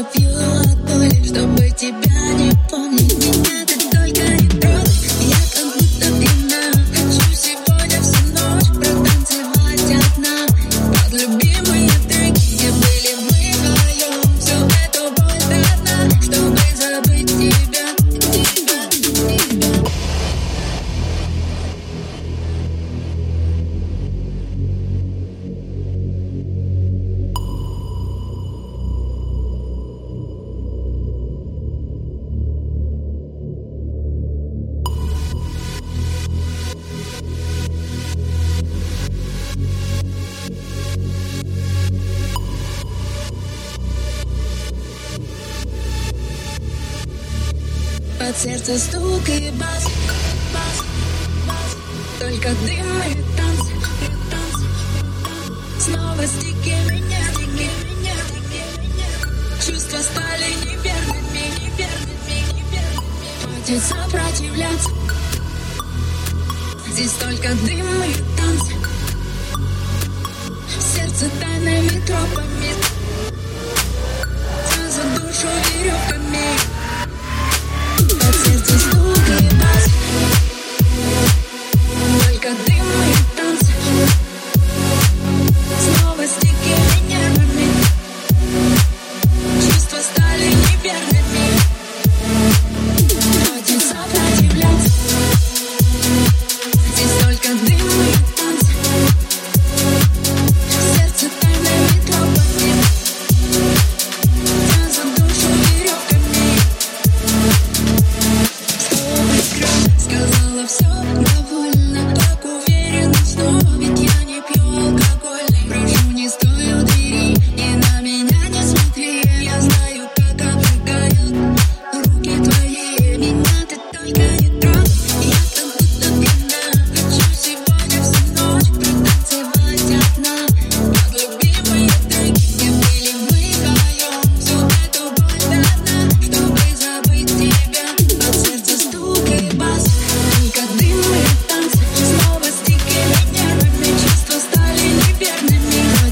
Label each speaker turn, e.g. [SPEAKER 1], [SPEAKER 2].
[SPEAKER 1] of you. Сердце стук и бас, бас, бас. Только дым и танцы, и танцы. Снова стики меня, стики меня, стики меня. Чувства стали неверными, неверными, неверными. Хватит сопротивляться. Здесь только дым и танцы. Сердце тайными тропами.